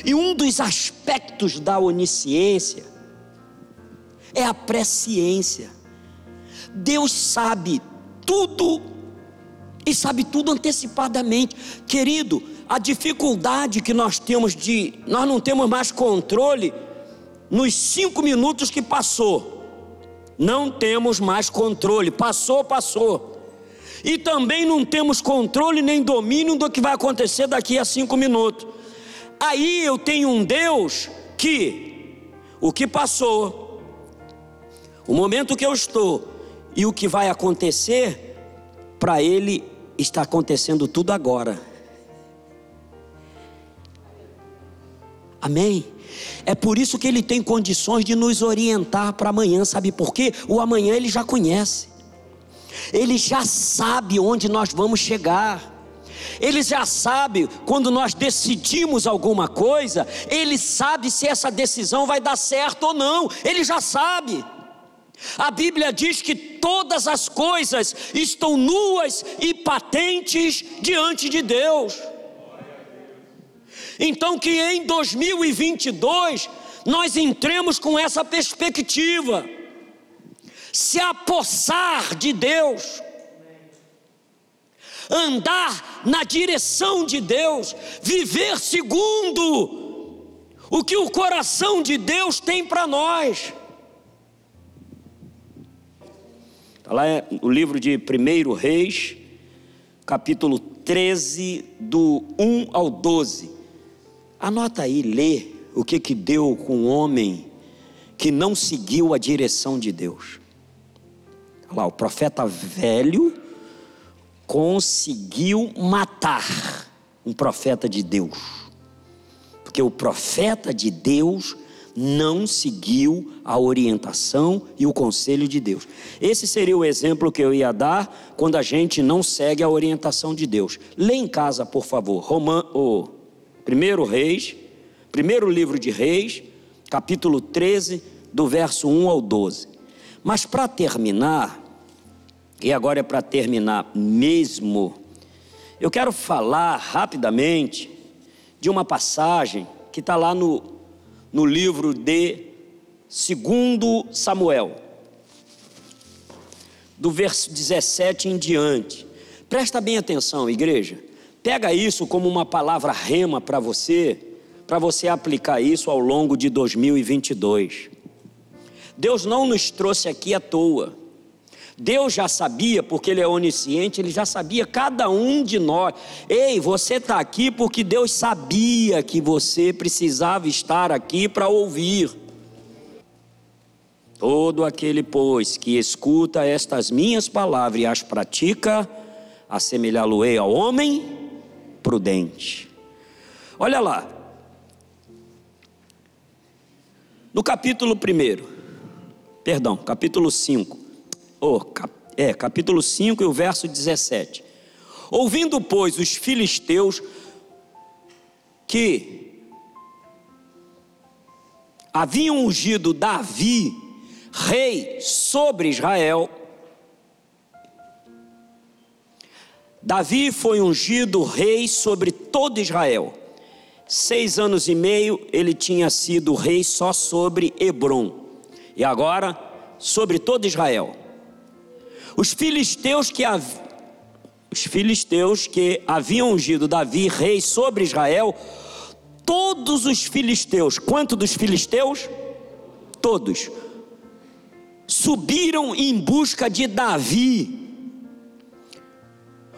E um dos aspectos da onisciência é a presciência. Deus sabe tudo e sabe tudo antecipadamente. Querido, a dificuldade que nós temos de, nós não temos mais controle nos cinco minutos que passou. Não temos mais controle, passou, passou. E também não temos controle nem domínio do que vai acontecer daqui a cinco minutos. Aí eu tenho um Deus que o que passou, o momento que eu estou e o que vai acontecer, para Ele está acontecendo tudo agora. Amém? É por isso que ele tem condições de nos orientar para amanhã, sabe por quê? O amanhã ele já conhece, ele já sabe onde nós vamos chegar. Ele já sabe quando nós decidimos alguma coisa, ele sabe se essa decisão vai dar certo ou não, ele já sabe. A Bíblia diz que todas as coisas estão nuas e patentes diante de Deus. Então, que em 2022 nós entremos com essa perspectiva, se apossar de Deus, andar na direção de Deus, viver segundo o que o coração de Deus tem para nós. Está lá é o livro de 1 Reis, capítulo 13, do 1 ao 12. Anota aí, lê o que que deu com o homem que não seguiu a direção de Deus. Olha lá, o profeta velho conseguiu matar um profeta de Deus. Porque o profeta de Deus não seguiu a orientação e o conselho de Deus. Esse seria o exemplo que eu ia dar quando a gente não segue a orientação de Deus. Lê em casa, por favor, Roman, o primeiro Reis, primeiro livro de Reis, capítulo 13, do verso 1 ao 12. Mas para terminar, e agora é para terminar mesmo, eu quero falar rapidamente de uma passagem que está lá no no livro de segundo Samuel, do verso 17 em diante. Presta bem atenção, igreja. Pega isso como uma palavra rema para você, para você aplicar isso ao longo de 2022. Deus não nos trouxe aqui à toa. Deus já sabia, porque Ele é onisciente, Ele já sabia cada um de nós. Ei, você está aqui porque Deus sabia que você precisava estar aqui para ouvir. Todo aquele, pois, que escuta estas minhas palavras e as pratica, assemelhá-lo-ei ao homem prudente. Olha lá, no capítulo 1, perdão, capítulo 5, oh, cap, é, capítulo 5 e o verso 17. Ouvindo, pois, os filisteus que haviam ungido Davi, rei sobre Israel, Davi foi ungido rei sobre todo Israel. Seis anos e meio ele tinha sido rei só sobre Hebron, e agora sobre todo Israel. Os filisteus que os filisteus que haviam ungido Davi rei sobre Israel, todos os filisteus, quanto dos filisteus? Todos subiram em busca de Davi.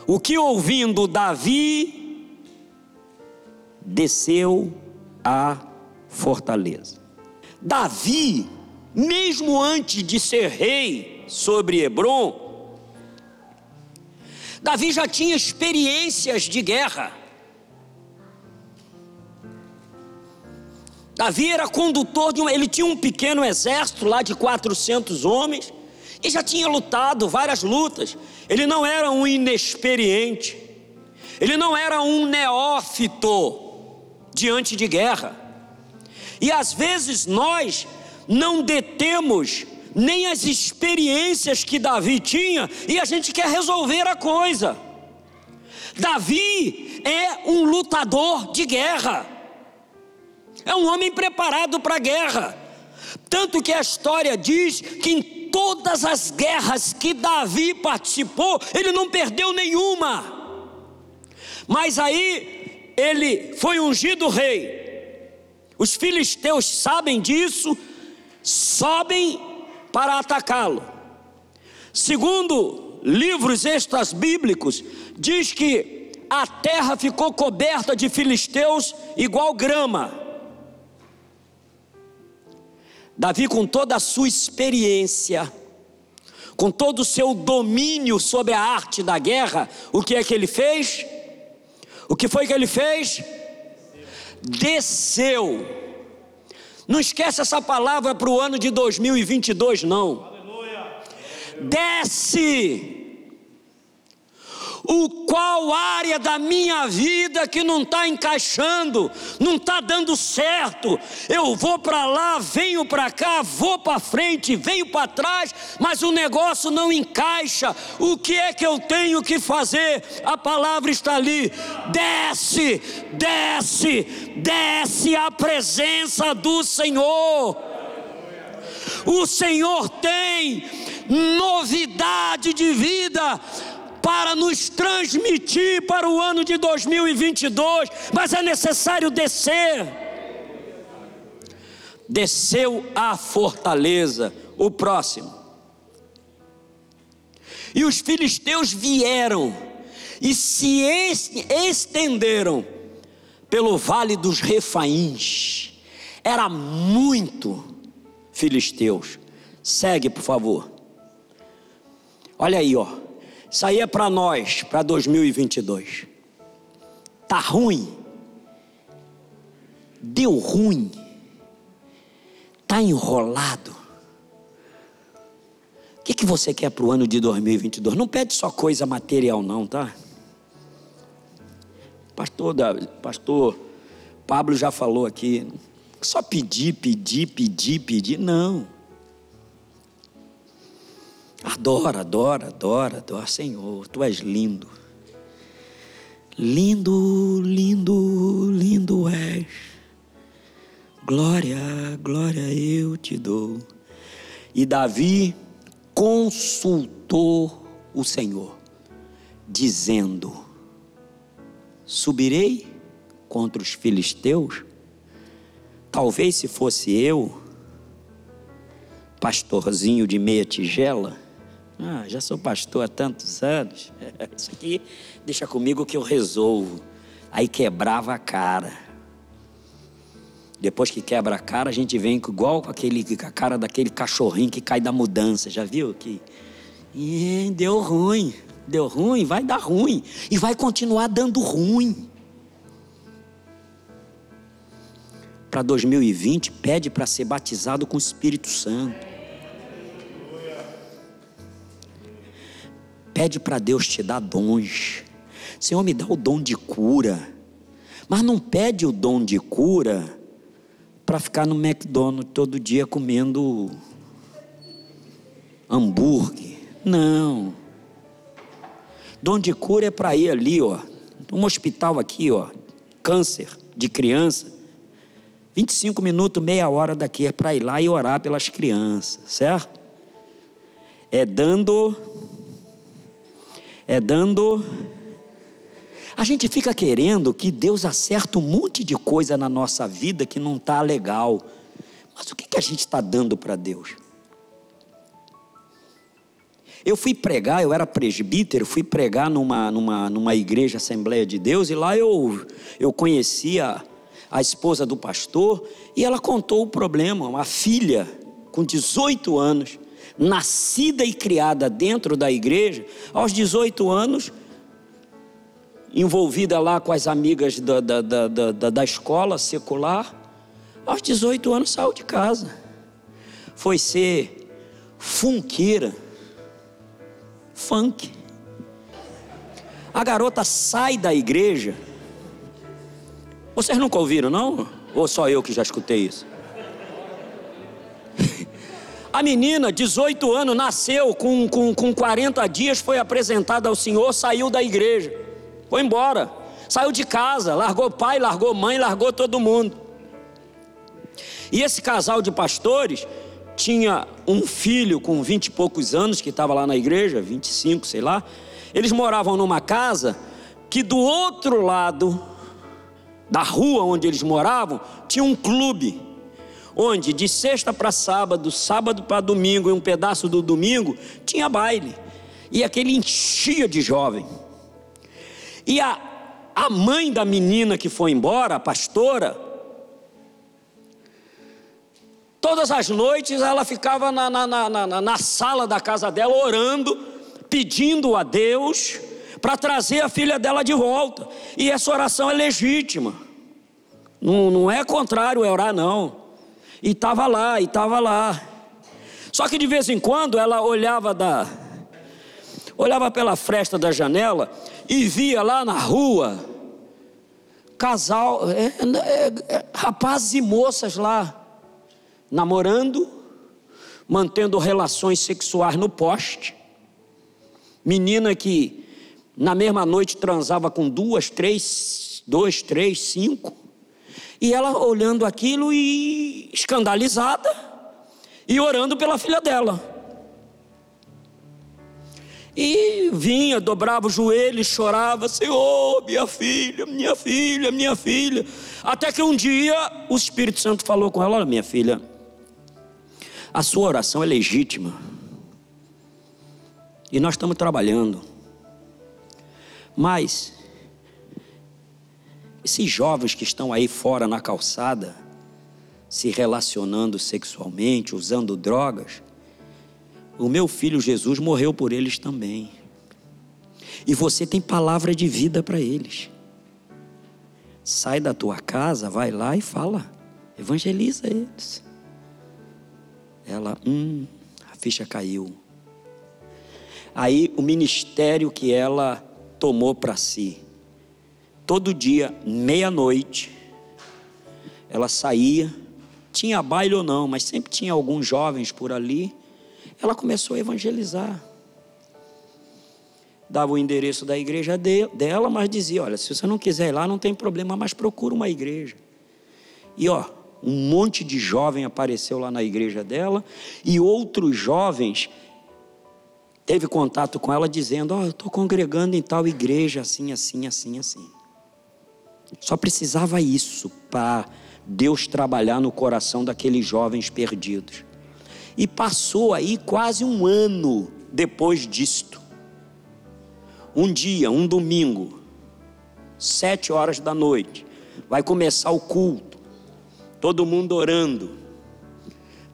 O que ouvindo Davi desceu à fortaleza. Davi, mesmo antes de ser rei sobre Hebron, Davi já tinha experiências de guerra. Davi era condutor de um, ele tinha um pequeno exército lá de 400 homens e já tinha lutado várias lutas. Ele não era um inexperiente. Ele não era um neófito diante de guerra. E às vezes nós não detemos nem as experiências que Davi tinha, e a gente quer resolver a coisa. Davi é um lutador de guerra, é um homem preparado para a guerra. Tanto que a história diz que em todas as guerras que Davi participou, ele não perdeu nenhuma. Mas aí ele foi ungido rei. Os filisteus sabem disso, sobem para atacá-lo. Segundo livros extras bíblicos, diz que a terra ficou coberta de filisteus igual grama. Davi, com toda a sua experiência, com todo o seu domínio sobre a arte da guerra, o que é que ele fez? O que foi que ele fez? Desceu não esquece essa palavra para o ano de 2022, não. Aleluia. Desce. O qual área da minha vida que não está encaixando, não está dando certo. Eu vou para lá, venho para cá, vou para frente, venho para trás, mas o negócio não encaixa. O que é que eu tenho que fazer? A palavra está ali. Desce, desce, desce a presença do Senhor. O Senhor tem novidade de vida para nos transmitir para o ano de 2022, mas é necessário descer. Desceu a fortaleza, o próximo. E os filisteus vieram e se estenderam pelo vale dos refaíns. Era muito filisteus. Segue, por favor. Olha aí, ó. Isso aí é para nós, para 2022. Tá ruim. Deu ruim. Tá enrolado. O que, que você quer para o ano de 2022? Não pede só coisa material, não, tá? Pastor, pastor Pablo já falou aqui. Só pedir, pedir, pedir, pedir. Não. Adora, adora, adora, adora, Senhor, tu és lindo. Lindo, lindo, lindo és. Glória, glória eu te dou. E Davi consultou o Senhor, dizendo: Subirei contra os filisteus? Talvez se fosse eu, pastorzinho de meia tigela, ah, já sou pastor há tantos anos. Isso aqui deixa comigo que eu resolvo. Aí quebrava a cara. Depois que quebra a cara, a gente vem igual com aquele, com a cara daquele cachorrinho que cai da mudança. Já viu? Que deu ruim, deu ruim, vai dar ruim e vai continuar dando ruim. Para 2020, pede para ser batizado com o Espírito Santo. Pede para Deus te dar dons. Senhor, me dá o dom de cura. Mas não pede o dom de cura para ficar no McDonald's todo dia comendo hambúrguer. Não. Dom de cura é para ir ali, ó. Um hospital aqui, ó. Câncer de criança. 25 minutos, meia hora daqui é para ir lá e orar pelas crianças, certo? É dando é dando. A gente fica querendo que Deus acerte um monte de coisa na nossa vida que não está legal. Mas o que, que a gente está dando para Deus? Eu fui pregar, eu era presbítero, fui pregar numa, numa, numa igreja Assembleia de Deus, e lá eu, eu conhecia a esposa do pastor, e ela contou o problema. Uma filha com 18 anos nascida e criada dentro da igreja, aos 18 anos, envolvida lá com as amigas da, da, da, da, da escola secular, aos 18 anos saiu de casa, foi ser funkeira, funk. A garota sai da igreja. Vocês nunca ouviram, não? Ou só eu que já escutei isso? A menina, 18 anos, nasceu com, com, com 40 dias, foi apresentada ao Senhor, saiu da igreja, foi embora, saiu de casa, largou pai, largou mãe, largou todo mundo. E esse casal de pastores tinha um filho com 20 e poucos anos que estava lá na igreja, 25, sei lá. Eles moravam numa casa que do outro lado da rua onde eles moravam tinha um clube onde de sexta para sábado, sábado para domingo e um pedaço do domingo tinha baile. E aquele enchia de jovem. E a, a mãe da menina que foi embora, a pastora, todas as noites ela ficava na, na, na, na, sala da casa dela orando, pedindo a Deus para trazer a filha dela de volta. E essa oração é legítima. Não, não é contrário é orar, não. E estava lá, e estava lá. Só que de vez em quando ela olhava da olhava pela fresta da janela e via lá na rua casal, é, é, é, rapazes e moças lá, namorando, mantendo relações sexuais no poste. Menina que na mesma noite transava com duas, três, dois, três, cinco. E ela olhando aquilo e escandalizada e orando pela filha dela. E vinha, dobrava o joelho chorava: Senhor, minha filha, minha filha, minha filha. Até que um dia o Espírito Santo falou com ela: Olha, minha filha, a sua oração é legítima. E nós estamos trabalhando. Mas, esses jovens que estão aí fora na calçada, se relacionando sexualmente, usando drogas, o meu filho Jesus morreu por eles também. E você tem palavra de vida para eles. Sai da tua casa, vai lá e fala. Evangeliza eles. Ela, hum, a ficha caiu. Aí o ministério que ela tomou para si. Todo dia, meia-noite, ela saía, tinha baile ou não, mas sempre tinha alguns jovens por ali ela começou a evangelizar. Dava o endereço da igreja dela, mas dizia: Olha, se você não quiser ir lá, não tem problema, mas procura uma igreja. E ó, um monte de jovem apareceu lá na igreja dela, e outros jovens teve contato com ela dizendo: Ó, oh, eu estou congregando em tal igreja, assim, assim, assim, assim. Só precisava isso para Deus trabalhar no coração daqueles jovens perdidos. E passou aí quase um ano depois disto. Um dia, um domingo, sete horas da noite, vai começar o culto, todo mundo orando.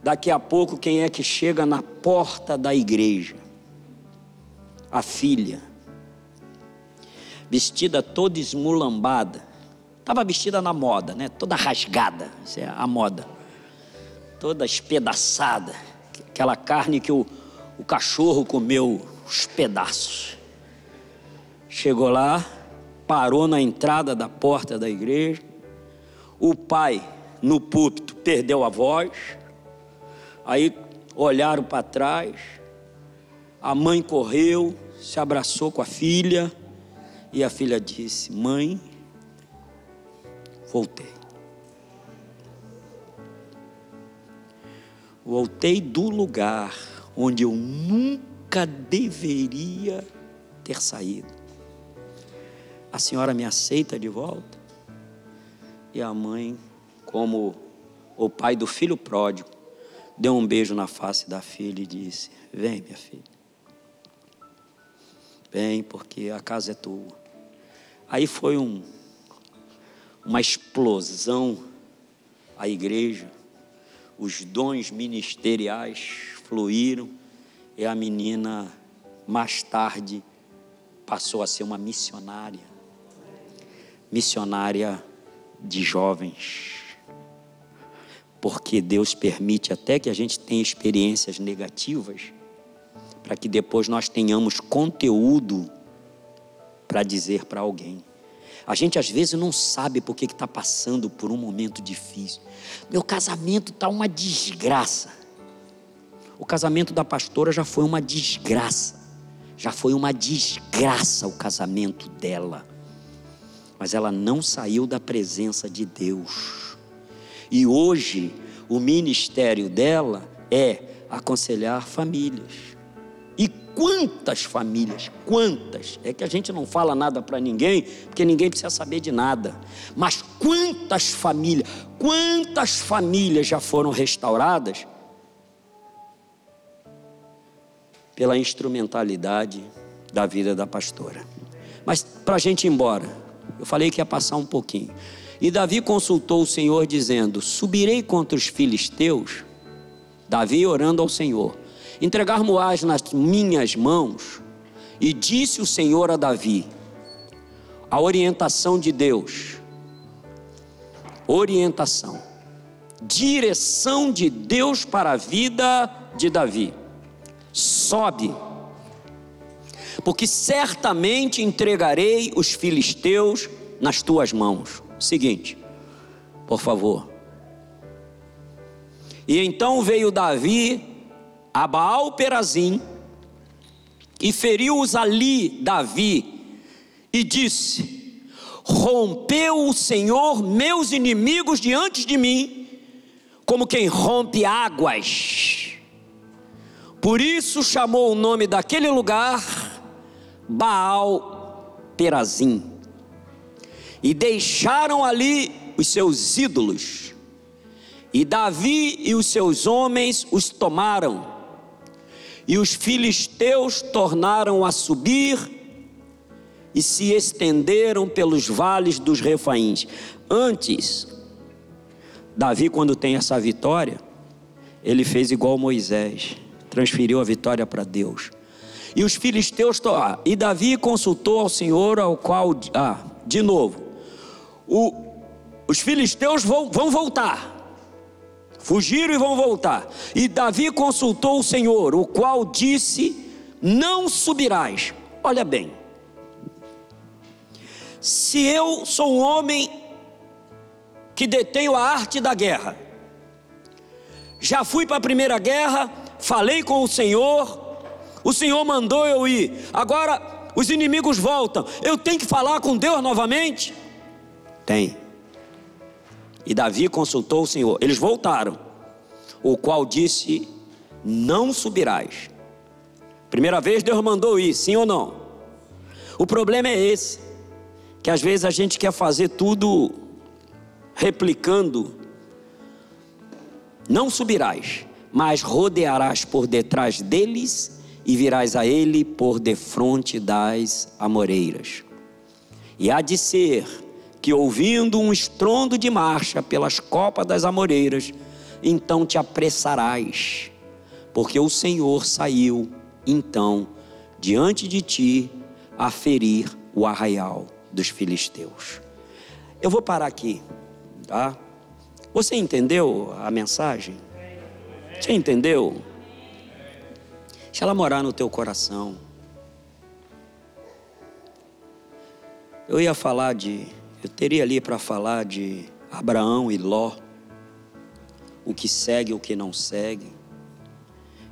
Daqui a pouco, quem é que chega na porta da igreja? A filha, vestida toda esmulambada, estava vestida na moda, né? Toda rasgada, essa é a moda, toda espedaçada aquela carne que o, o cachorro comeu os pedaços. Chegou lá, parou na entrada da porta da igreja. O pai, no púlpito, perdeu a voz. Aí olharam para trás. A mãe correu, se abraçou com a filha. E a filha disse: Mãe, voltei. Voltei do lugar onde eu nunca deveria ter saído. A senhora me aceita de volta? E a mãe, como o pai do filho pródigo, deu um beijo na face da filha e disse: Vem, minha filha. Vem, porque a casa é tua. Aí foi um, uma explosão a igreja os dons ministeriais fluíram e a menina, mais tarde, passou a ser uma missionária. Missionária de jovens. Porque Deus permite até que a gente tenha experiências negativas, para que depois nós tenhamos conteúdo para dizer para alguém. A gente às vezes não sabe por que está passando por um momento difícil. Meu casamento está uma desgraça. O casamento da pastora já foi uma desgraça. Já foi uma desgraça o casamento dela. Mas ela não saiu da presença de Deus. E hoje o ministério dela é aconselhar famílias Quantas famílias, quantas, é que a gente não fala nada para ninguém, porque ninguém precisa saber de nada, mas quantas famílias, quantas famílias já foram restauradas pela instrumentalidade da vida da pastora. Mas para a gente ir embora, eu falei que ia passar um pouquinho. E Davi consultou o Senhor, dizendo: Subirei contra os filisteus. Davi orando ao Senhor entregar-mo-ás nas minhas mãos. E disse o Senhor a Davi, a orientação de Deus, orientação, direção de Deus para a vida de Davi. Sobe, porque certamente entregarei os filisteus nas tuas mãos. Seguinte, por favor. E então veio Davi a Baal Perazim e feriu-os ali Davi e disse: Rompeu o Senhor meus inimigos diante de mim, como quem rompe águas. Por isso chamou o nome daquele lugar Baal Perazim. E deixaram ali os seus ídolos. E Davi e os seus homens os tomaram. E os filisteus tornaram a subir e se estenderam pelos vales dos refaíns. Antes, Davi, quando tem essa vitória, ele fez igual Moisés, transferiu a vitória para Deus. E os filisteus, ah, e Davi consultou ao Senhor, ao qual, ah, de novo, o, os filisteus vão, vão voltar, fugiram e vão voltar. E Davi consultou o Senhor, o qual disse: Não subirás. Olha bem, se eu sou um homem que detenho a arte da guerra, já fui para a primeira guerra, falei com o Senhor, o Senhor mandou eu ir, agora os inimigos voltam, eu tenho que falar com Deus novamente? Tem. E Davi consultou o Senhor, eles voltaram, o qual disse: Não subirás. Primeira vez Deus mandou ir, sim ou não? O problema é esse que às vezes a gente quer fazer tudo replicando. Não subirás, mas rodearás por detrás deles e virás a ele por defronte das amoreiras. E há de ser que, ouvindo um estrondo de marcha pelas copas das amoreiras, então te apressarás, porque o Senhor saiu, então, diante de ti, a ferir o arraial dos filisteus. Eu vou parar aqui, tá? Você entendeu a mensagem? Você entendeu? Deixa ela morar no teu coração. Eu ia falar de, eu teria ali para falar de Abraão e Ló, o que segue, o que não segue.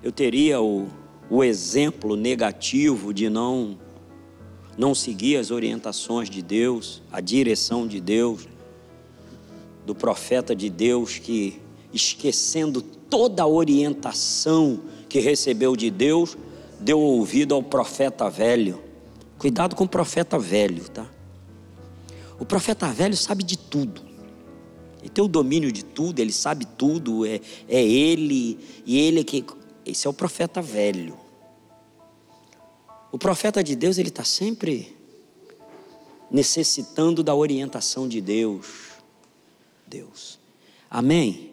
Eu teria o, o exemplo negativo de não não seguir as orientações de Deus, a direção de Deus, do profeta de Deus que, esquecendo toda a orientação que recebeu de Deus, deu ouvido ao profeta velho. Cuidado com o profeta velho, tá? O profeta velho sabe de tudo. Ele tem o domínio de tudo, ele sabe tudo, é, é ele, e ele que. Esse é o profeta velho. O profeta de Deus, ele está sempre necessitando da orientação de Deus. Deus. Amém?